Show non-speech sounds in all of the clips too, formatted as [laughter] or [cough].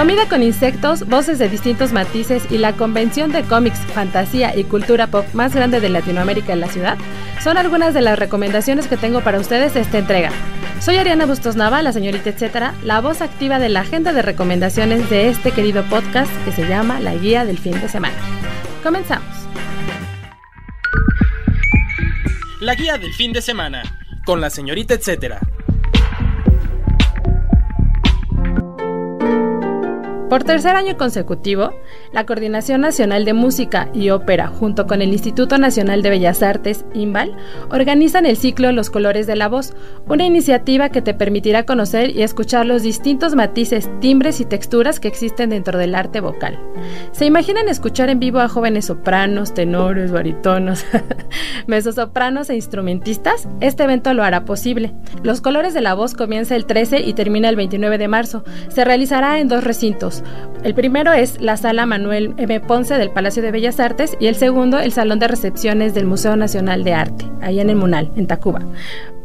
Comida con insectos, voces de distintos matices y la convención de cómics, fantasía y cultura pop más grande de Latinoamérica en la ciudad son algunas de las recomendaciones que tengo para ustedes esta entrega. Soy Ariana Bustos Nava, la señorita etcétera, la voz activa de la agenda de recomendaciones de este querido podcast que se llama La Guía del Fin de Semana. Comenzamos. La Guía del Fin de Semana con la señorita etcétera. Por tercer año consecutivo, la Coordinación Nacional de Música y Ópera, junto con el Instituto Nacional de Bellas Artes, INVAL, organizan el ciclo Los Colores de la Voz, una iniciativa que te permitirá conocer y escuchar los distintos matices, timbres y texturas que existen dentro del arte vocal. ¿Se imaginan escuchar en vivo a jóvenes sopranos, tenores, baritonos, [laughs] mezzosopranos e instrumentistas? Este evento lo hará posible. Los Colores de la Voz comienza el 13 y termina el 29 de marzo. Se realizará en dos recintos el primero es la Sala Manuel M. Ponce del Palacio de Bellas Artes y el segundo el Salón de Recepciones del Museo Nacional de Arte, ahí en el Munal, en Tacuba.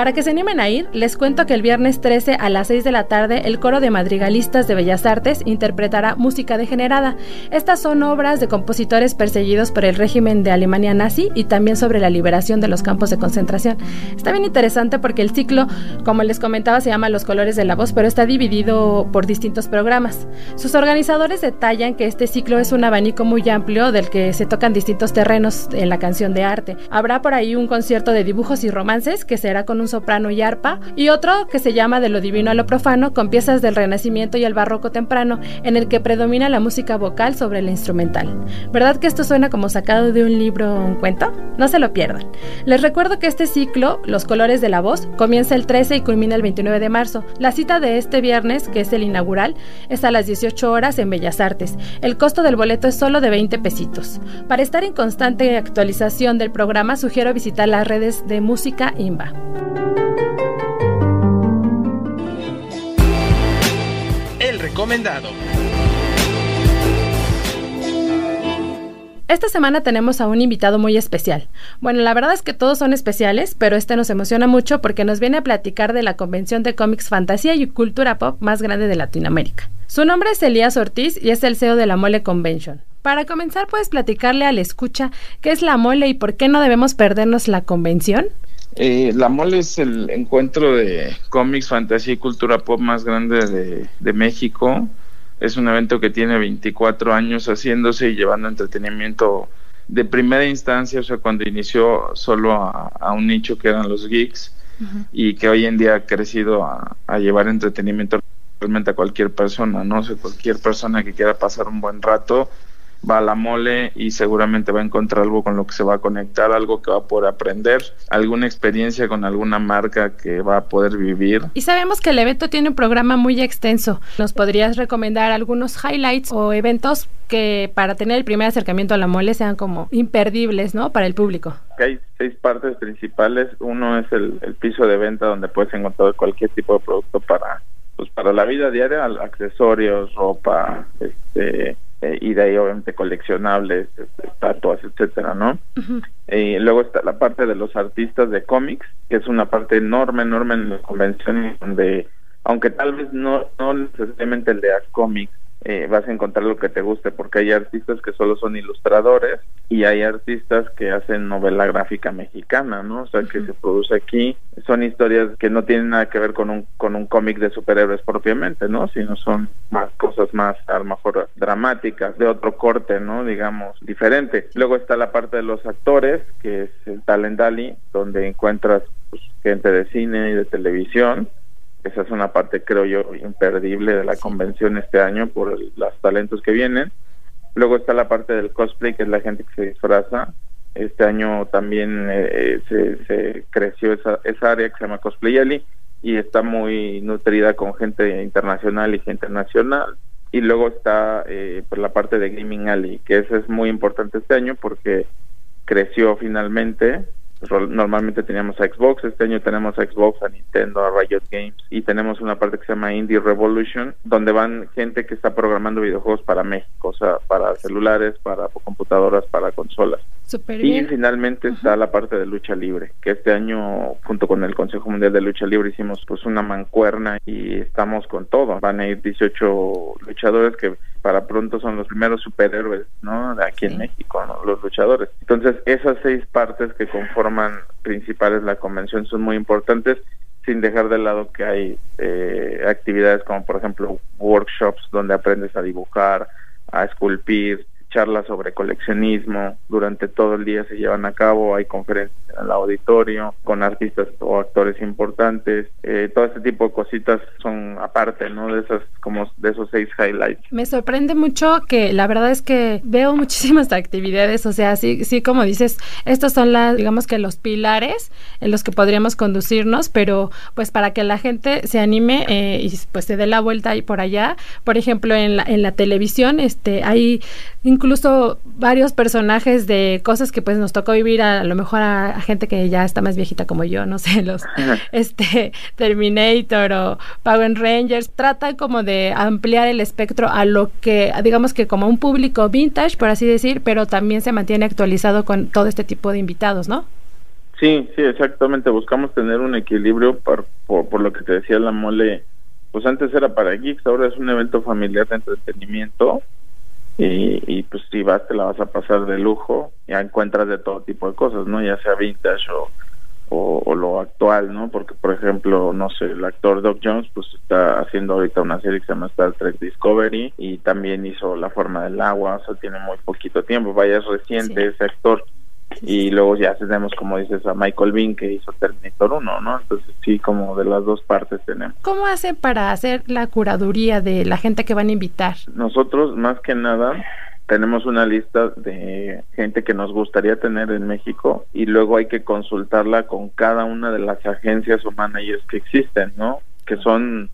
Para que se animen a ir, les cuento que el viernes 13 a las 6 de la tarde el coro de madrigalistas de Bellas Artes interpretará música degenerada. Estas son obras de compositores perseguidos por el régimen de Alemania nazi y también sobre la liberación de los campos de concentración. Está bien interesante porque el ciclo, como les comentaba, se llama Los colores de la voz, pero está dividido por distintos programas. Sus organizadores detallan que este ciclo es un abanico muy amplio del que se tocan distintos terrenos en la canción de arte. Habrá por ahí un concierto de dibujos y romances que será con un soprano y arpa, y otro que se llama De lo divino a lo profano, con piezas del Renacimiento y el Barroco temprano, en el que predomina la música vocal sobre la instrumental. ¿Verdad que esto suena como sacado de un libro o un cuento? No se lo pierdan. Les recuerdo que este ciclo, Los colores de la voz, comienza el 13 y culmina el 29 de marzo. La cita de este viernes, que es el inaugural, es a las 18 horas en Bellas Artes. El costo del boleto es solo de 20 pesitos. Para estar en constante actualización del programa, sugiero visitar las redes de Música IMBA. El recomendado. Esta semana tenemos a un invitado muy especial. Bueno, la verdad es que todos son especiales, pero este nos emociona mucho porque nos viene a platicar de la convención de cómics fantasía y cultura pop más grande de Latinoamérica. Su nombre es Elías Ortiz y es el CEO de la Mole Convention. Para comenzar, ¿puedes platicarle al escucha qué es la Mole y por qué no debemos perdernos la convención? Eh, la Mole es el encuentro de cómics, fantasía y cultura pop más grande de, México. Es un evento que tiene 24 años haciéndose y llevando entretenimiento de primera instancia, o sea, cuando inició solo a, un nicho que eran los geeks y que hoy en día ha crecido a, a, llevar entretenimiento realmente a cualquier persona, ¿no? O sea, cualquier persona que quiera pasar un buen rato va a la mole y seguramente va a encontrar algo con lo que se va a conectar, algo que va a poder aprender, alguna experiencia con alguna marca que va a poder vivir. Y sabemos que el evento tiene un programa muy extenso. ¿Nos podrías recomendar algunos highlights o eventos que para tener el primer acercamiento a la mole sean como imperdibles, ¿no? Para el público. Hay seis partes principales. Uno es el, el piso de venta donde puedes encontrar cualquier tipo de producto para pues para la vida diaria, accesorios, ropa, este eh, y de ahí obviamente coleccionables, este, estatuas, etcétera, ¿no? Y luego está la parte de los artistas de cómics, que es una parte enorme, enorme en la convención, donde, aunque tal vez no, no necesariamente leas cómics, eh, vas a encontrar lo que te guste, porque hay artistas que solo son ilustradores y hay artistas que hacen novela gráfica mexicana, ¿no? O sea, que se produce aquí. Son historias que no tienen nada que ver con un, con un cómic de superhéroes propiamente, ¿no? Sino son más cosas más, a lo mejor, dramáticas, de otro corte, ¿no? Digamos, diferente. Luego está la parte de los actores, que es el Talent Dali, donde encuentras pues, gente de cine y de televisión esa es una parte, creo yo, imperdible de la convención este año por los talentos que vienen. Luego está la parte del cosplay, que es la gente que se disfraza. Este año también eh, se, creció esa, esa área que se llama Cosplay Alley. y está muy nutrida con gente internacional y gente nacional. Y luego está eh, pues la parte de Gaming Alley, que eso es muy importante este año porque creció finalmente normalmente teníamos a Xbox, este año tenemos a Xbox, a Nintendo, a Riot Games y tenemos una parte que se llama Indie Revolution, donde van gente que está programando videojuegos para México, o sea, para celulares, para computadoras, para consolas. y finalmente está la parte de lucha libre, que este año junto con el Consejo Mundial de Lucha Libre hicimos pues una mancuerna y estamos con todo. Van a ir 18 luchadores que para pronto son los primeros superhéroes, ¿no? De aquí en México, los luchadores. Entonces, esas seis partes que conforman principales la convención son muy importantes, sin dejar de lado que hay eh, actividades como, por ejemplo, workshops donde aprendes a dibujar, a esculpir, charlas sobre coleccionismo, durante todo el día se llevan a cabo, hay conferencias el auditorio con artistas o actores importantes, eh, todo este tipo de cositas son aparte, ¿no? De esas como de esos seis highlights. Me sorprende mucho que la verdad es que veo [laughs] muchísimas actividades, o sea, sí, sí como dices, estos son las, digamos que los pilares en los que podríamos conducirnos, pero pues para que la gente se anime eh, y pues se dé la vuelta ahí por allá, por ejemplo en la, en la televisión, este, hay incluso varios personajes de cosas que pues nos tocó vivir a, lo mejor a, gente que ya está más viejita como yo, no sé, los este Terminator o Power Rangers, trata como de ampliar el espectro a lo que digamos que como un público vintage, por así decir, pero también se mantiene actualizado con todo este tipo de invitados, ¿no? Sí, sí, exactamente. Buscamos tener un equilibrio por, por, por lo que te decía la mole. Pues antes era para geeks, ahora es un evento familiar de entretenimiento y, pues si vas te la vas a pasar de lujo, ya encuentras de todo tipo de cosas, ¿no? Ya sea vintage o, o, lo actual, ¿no? Porque, por ejemplo, no sé, el actor Doc Jones, pues está haciendo ahorita una serie que se llama Star Trek Discovery y también hizo La Forma del Agua, o sea, tiene muy poquito tiempo, vaya, es reciente ese actor y luego ya tenemos como dices a Michael Bean que hizo Terminator 1, ¿no? Entonces sí, como de las dos partes tenemos. ¿Cómo hace para hacer la curaduría de la gente que van a invitar? Nosotros más que nada tenemos una lista de gente que nos gustaría tener en México y luego hay que consultarla con cada una de las agencias o managers que existen, ¿no? Que son,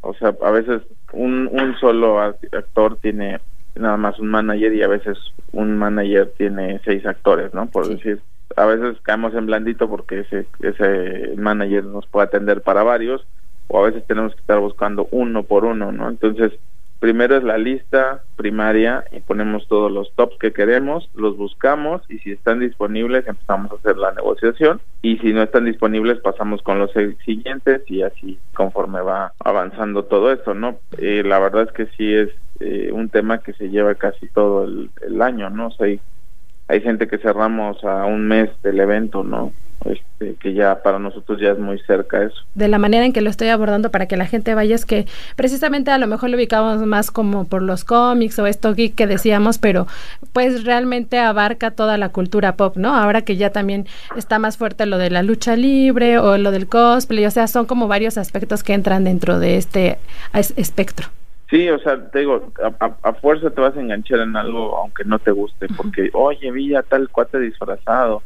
o sea, a veces un, un solo actor tiene nada más un manager y a veces un manager tiene seis actores, ¿no? Por decir, a veces caemos en blandito porque ese, ese manager nos puede atender para varios o a veces tenemos que estar buscando uno por uno, ¿no? Entonces, primero es la lista primaria y ponemos todos los tops que queremos, los buscamos y si están disponibles empezamos a hacer la negociación y si no están disponibles pasamos con los siguientes y así conforme va avanzando todo esto, ¿no? Eh, la verdad es que sí es eh, un tema que se lleva casi todo el, año, ¿no? O sea, hay, hay gente que cerramos a un mes del evento, ¿no? Este, que ya para nosotros ya es muy cerca eso. De la manera en que lo estoy abordando para que la gente vaya es que precisamente a lo mejor lo ubicamos más como por los cómics o esto geek que decíamos, pero pues realmente abarca toda la cultura pop, ¿no? Ahora que ya también está más fuerte lo de la lucha libre o lo del cosplay, o sea, son como varios aspectos que entran dentro de este espectro. Sí, o sea, te digo, a, fuerza te vas a enganchar en algo aunque no te guste, porque, oye, vi a tal cuate disfrazado,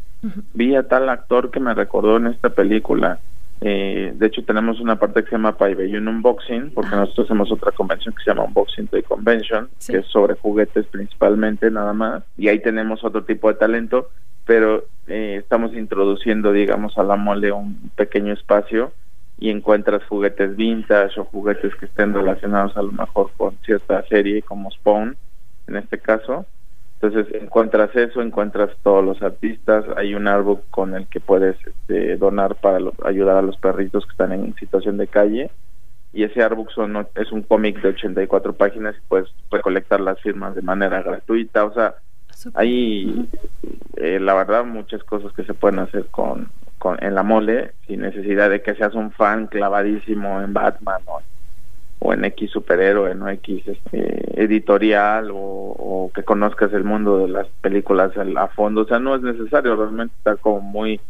vi a tal actor que me recordó en esta película. Eh, de hecho, tenemos una parte que se llama un Unboxing, porque nosotros hacemos otra convención que se llama Unboxing Toy Convention, que es sobre juguetes principalmente, nada más. Y ahí tenemos otro tipo de talento, pero eh, estamos introduciendo, digamos, a la mole un pequeño espacio y encuentras juguetes vintage o juguetes que estén relacionados a lo mejor con cierta serie como Spawn en este caso. Entonces encuentras eso encuentras todos los artistas. Hay un árbol con el que puedes este, donar para ayudar a los perritos que están en situación de calle. Y ese artbook son, es un cómic de 84 páginas y puedes recolectar las firmas de manera gratuita. O sea hay eh, la verdad muchas cosas que se pueden hacer con en la mole sin necesidad de que seas un fan clavadísimo en Batman o, en X superhéroe, no X este, editorial o, que conozcas el mundo de las películas a fondo. O sea, no es necesario, realmente está como muy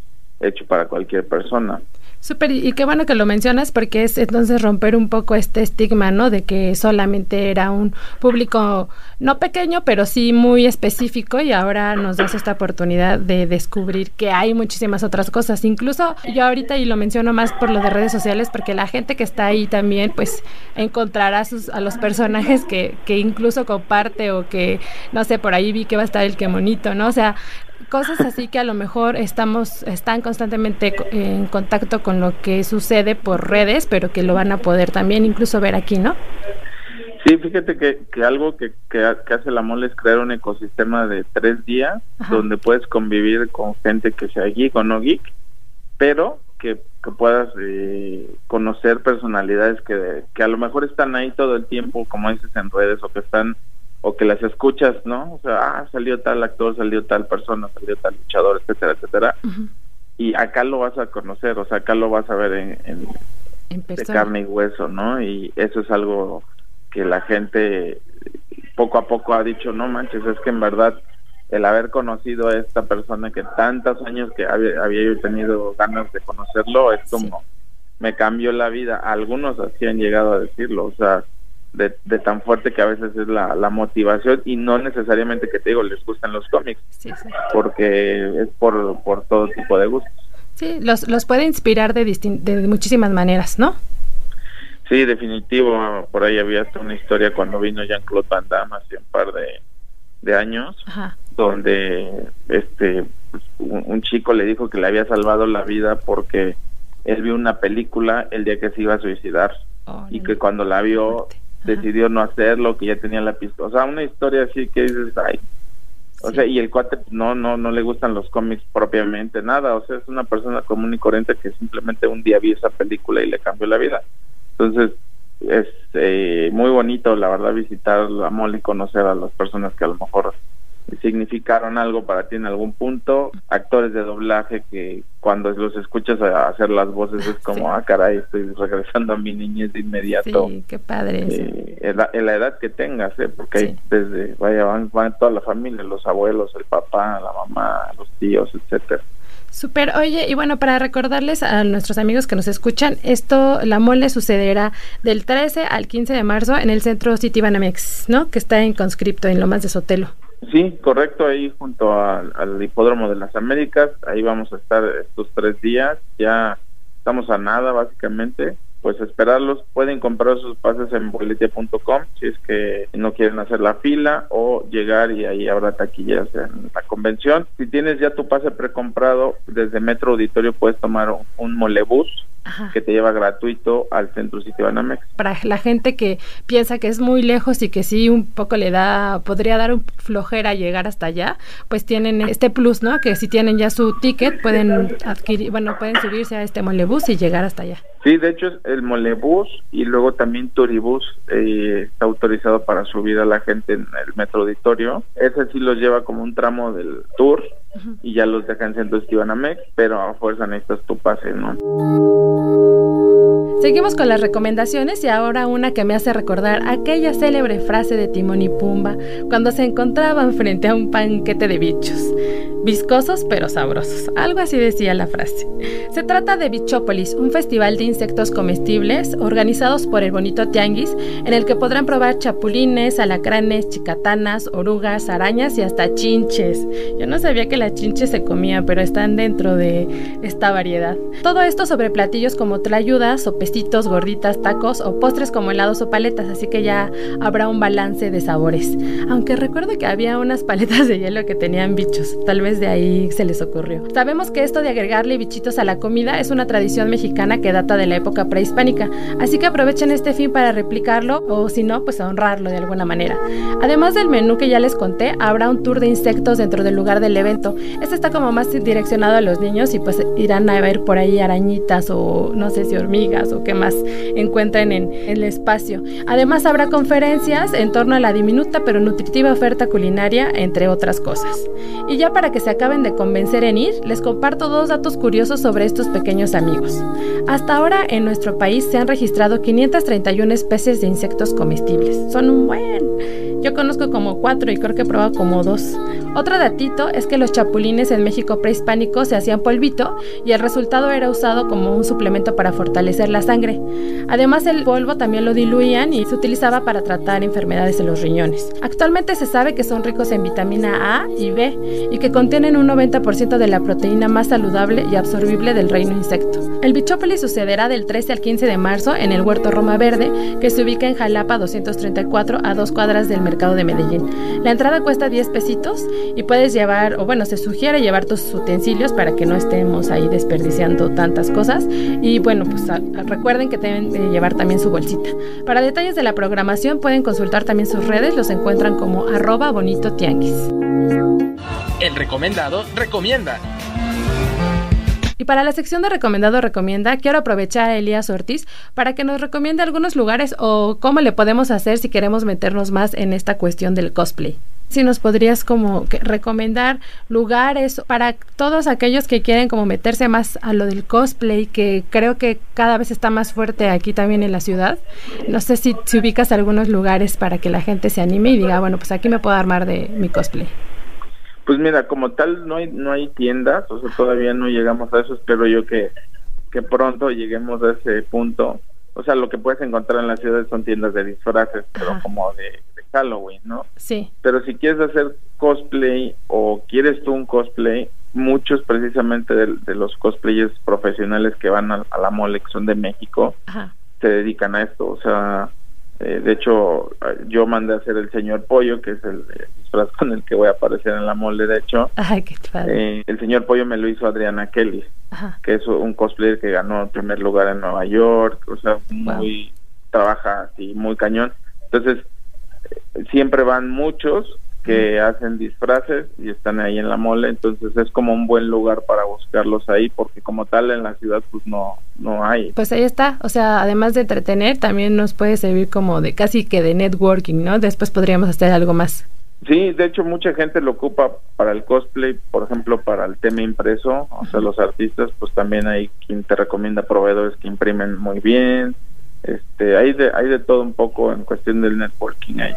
hecho para cualquier persona. Súper, y qué bueno que lo mencionas porque es entonces romper un poco este estigma, ¿no? De que solamente era un público no pequeño, pero sí muy específico y ahora nos das esta oportunidad de descubrir que hay muchísimas otras cosas. Incluso yo ahorita, y lo menciono más por lo de redes sociales, porque la gente que está ahí también, pues encontrará sus, a los personajes que, que incluso comparte o que, no sé, por ahí vi que va a estar el que monito, ¿no? O sea, cosas así que a lo mejor estamos están constantemente en contacto con lo que sucede por redes, pero que lo van a poder también incluso ver aquí, ¿no? Sí, fíjate que, que algo que, que, hace la mole es crear un ecosistema de tres días donde puedes convivir con gente que sea geek o no geek, pero que, que puedas eh, conocer personalidades que, que a lo mejor están ahí todo el tiempo, como dices en redes, o que están o que las escuchas, ¿no? O sea, ah, salió tal actor, salió tal persona, salió tal luchador, etcétera, etcétera. Y acá lo vas a conocer, o sea, acá lo vas a ver en, de carne y hueso, ¿no? Y eso es algo que la gente poco a poco ha dicho, no manches, es que en verdad el haber conocido a esta persona que tantos años que había, había yo tenido ganas de conocerlo, es como, me cambió la vida. Algunos así han llegado a decirlo, o sea, de, tan fuerte que a veces es la, motivación y no necesariamente que te digo les gustan los cómics, porque es por, por todo tipo de gustos. Sí, los, los puede inspirar de, de muchísimas maneras, ¿no? Sí, definitivo. Por ahí había una historia cuando vino Jean-Claude Van Damme hace un par de, de años, donde este pues, un, chico le dijo que le había salvado la vida porque él vio una película el día que se iba a suicidar y que cuando la vio decidió no hacerlo, que ya tenía la pistola. O sea, una historia así que dices, ay. O sea, y el cuate no, no, no le gustan los cómics propiamente, nada. O sea, es una persona común y corriente que simplemente un día vio esa película y le cambió la vida. Entonces, es eh, muy bonito, la verdad, visitar la mole y conocer a las personas que a lo mejor significaron algo para ti en algún punto, actores de doblaje que cuando los escuchas hacer las voces es como, ah, caray, estoy regresando a mi niñez de inmediato. Sí, qué padre. Eh, en, la, edad que tengas, ¿eh? porque hay desde, vaya, van, van toda la familia, los abuelos, el papá, la mamá, los tíos, etcétera. Super, oye, y bueno, para recordarles a nuestros amigos que nos escuchan, esto, la mole sucederá del 13 al 15 de marzo en el centro City Banamex, ¿no? Que está en conscripto en Lomas de Sotelo. Sí, correcto, ahí junto al, Hipódromo de las Américas, ahí vamos a estar estos tres días, ya estamos a nada básicamente, pues esperarlos, pueden comprar sus pases en boletia.com si es que no quieren hacer la fila o llegar y ahí habrá taquillas en la convención. Si tienes ya tu pase precomprado, desde Metro Auditorio puedes tomar un molebús que te lleva gratuito al centro sitio Banamex. Para la gente que piensa que es muy lejos y que sí un poco le da, podría dar un flojera llegar hasta allá, pues tienen este plus, ¿no? Que si tienen ya su ticket pueden adquirir, bueno, pueden subirse a este molebús y llegar hasta allá. Sí, de hecho el molebús y luego también Turibús eh, está autorizado para subir a la gente en el metro auditorio. Ese sí los lleva como un tramo del tour y ya los dejan en centro Estivanamex, pero a fuerza necesitas tu pase, ¿no? Seguimos con las recomendaciones y ahora una que me hace recordar aquella célebre frase de Timón y Pumba cuando se encontraban frente a un panquete de bichos. Viscosos pero sabrosos, algo así decía la frase. Se trata de Bichópolis, un festival de insectos comestibles organizados por el Bonito Tianguis, en el que podrán probar chapulines, alacranes, chicatanas, orugas, arañas y hasta chinches. Yo no sabía que la chinche se comía, pero están dentro de esta variedad. Todo esto sobre platillos como tlayudas o pestitos, gorditas, tacos o postres como helados o paletas, así que ya habrá un balance de sabores. Aunque recuerdo que había unas paletas de hielo que tenían bichos, tal vez de ahí se les ocurrió. Sabemos que esto de agregarle bichitos a la comida es una tradición mexicana que data de la época prehispánica, así que aprovechen este fin para replicarlo o si no, pues honrarlo de alguna manera. Además del menú que ya les conté, habrá un tour de insectos dentro del lugar del evento. Este está como más direccionado a los niños y pues irán a ver por ahí arañitas o no sé si hormigas o qué más encuentren en, el espacio. Además habrá conferencias en torno a la diminuta pero nutritiva oferta culinaria, entre otras cosas. Y ya para que se acaben de convencer en ir, les comparto dos datos curiosos sobre estos pequeños amigos. Hasta ahora en nuestro país se han registrado 531 especies de insectos comestibles. Son un buen. Yo conozco como cuatro y creo que he probado como dos. Otro datito es que los chapulines en México prehispánico se hacían polvito y el resultado era usado como un suplemento para fortalecer la sangre. Además el polvo también lo diluían y se utilizaba para tratar enfermedades en los riñones. Actualmente se sabe que son ricos en vitamina A y B y que contienen un 90% de la proteína más saludable y absorbible del reino insecto. El bichópolis sucederá del 13 al 15 de marzo en el Huerto Roma Verde, que se ubica en Jalapa 234 a dos cuadras del mercado de Medellín. La entrada cuesta 10 pesitos y puedes llevar, o bueno, se sugiere llevar tus utensilios para que no estemos ahí desperdiciando tantas cosas. Y bueno, pues recuerden que deben llevar también su bolsita. Para detalles de la programación pueden consultar también sus redes, los encuentran como arroba bonito tianguis. El recomendado recomienda. Y para la sección de recomendado recomienda, quiero aprovechar a Elías Ortiz para que nos recomiende algunos lugares o cómo le podemos hacer si queremos meternos más en esta cuestión del cosplay. Si nos podrías como recomendar lugares para todos aquellos que quieren como meterse más a lo del cosplay, que creo que cada vez está más fuerte aquí también en la ciudad. No sé si, si ubicas algunos lugares para que la gente se anime y diga, bueno, pues aquí me puedo armar de mi cosplay. Pues mira, como tal no hay no hay tiendas, o sea, todavía no llegamos a eso, espero yo que, que pronto lleguemos a ese punto. O sea, lo que puedes encontrar en las ciudades son tiendas de disfraces, pero como de, Halloween, ¿no? Sí. Pero si quieres hacer cosplay o quieres tú un cosplay, muchos precisamente de, los cosplayers profesionales que van a, la mole, que son de México, se dedican a esto. O sea, eh, de hecho, yo mandé a hacer el señor Pollo, que es el, disfraz con el que voy a aparecer en la mole, de hecho. Eh, el señor Pollo me lo hizo Adriana Kelly, que es un cosplayer que ganó el primer lugar en Nueva York, o sea, muy trabaja así, muy cañón. Entonces, siempre van muchos que hacen disfraces y están ahí en la mole, entonces es como un buen lugar para buscarlos ahí, porque como tal en la ciudad pues no, no hay. Pues ahí está, o sea, además de entretener, también nos puede servir como de casi que de networking, ¿no? Después podríamos hacer algo más. Sí, de hecho mucha gente lo ocupa para el cosplay, por ejemplo, para el tema impreso, o sea, los artistas, pues también hay quien te recomienda proveedores que imprimen muy bien, este, hay de, hay de todo un poco en cuestión del networking ahí.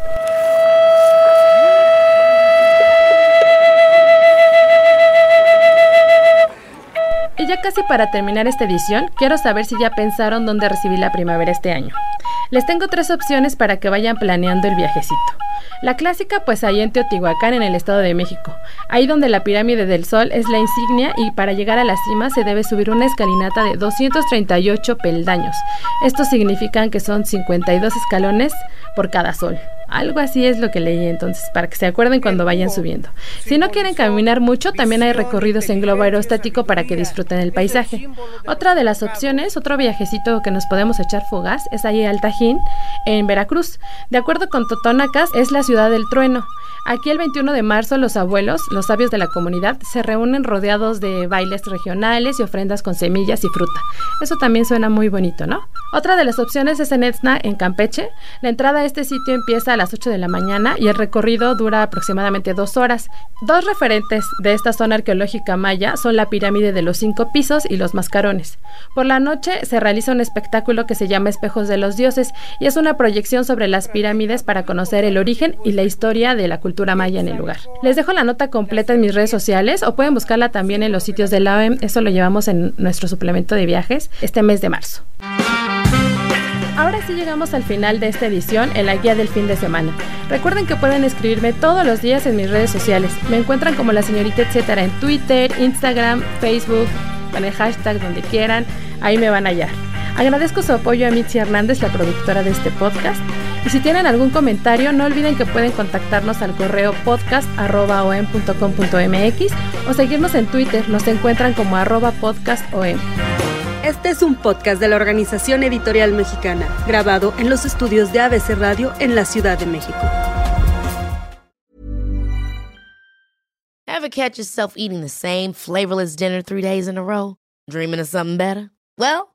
Y ya casi para terminar esta edición, quiero saber si ya pensaron dónde recibir la primavera este año. Les tengo tres opciones para que vayan planeando el viajecito. La clásica, pues ahí en Teotihuacán, en el Estado de México, ahí donde la pirámide del Sol es la insignia y para llegar a la cima se debe subir una escalinata de 238 peldaños. Esto significa que son 52 escalones por cada sol. Algo así es lo que leí entonces, para que se acuerden cuando vayan subiendo. Si no quieren caminar mucho, también hay recorridos en globo aerostático para que disfruten el paisaje. Otra de las opciones, otro viajecito que nos podemos echar fugaz, es ahí al Tajín, en Veracruz. De acuerdo con Totonacas, es la ciudad del trueno. Aquí el 21 de marzo los abuelos, los sabios de la comunidad, se reúnen rodeados de bailes regionales y ofrendas con semillas y fruta. Eso también suena muy bonito, ¿no? Otra de las opciones es en Etzna, en Campeche. La entrada a este sitio empieza a las 8 de la mañana y el recorrido dura aproximadamente dos horas. Dos referentes de esta zona arqueológica maya son la pirámide de los cinco pisos y los mascarones. Por la noche se realiza un espectáculo que se llama Espejos de los Dioses y es una proyección sobre las pirámides para conocer el origen y la historia de la cultura cultura maya en el lugar. Les dejo la nota completa en mis redes sociales o pueden buscarla también en los sitios de la OEM. Eso lo llevamos en nuestro suplemento de viajes este mes de marzo. Ahora sí llegamos al final de esta edición en la guía del fin de semana. Recuerden que pueden escribirme todos los días en mis redes sociales. Me encuentran como la señorita etcétera en Twitter, Instagram, Facebook, con el hashtag donde quieran. Ahí me van a hallar. Agradezco su apoyo a Mitzi Hernández, la productora de este podcast. Y si tienen algún comentario, no olviden que pueden contactarnos al correo podcast.om.com.mx o seguirnos en Twitter. Nos encuentran como arroba podcastom. Este es un podcast de la Organización Editorial Mexicana, grabado en los estudios de ABC Radio en la Ciudad de México. Ever catch yourself eating the same flavorless dinner three days in a row? Dreaming of something better? Well,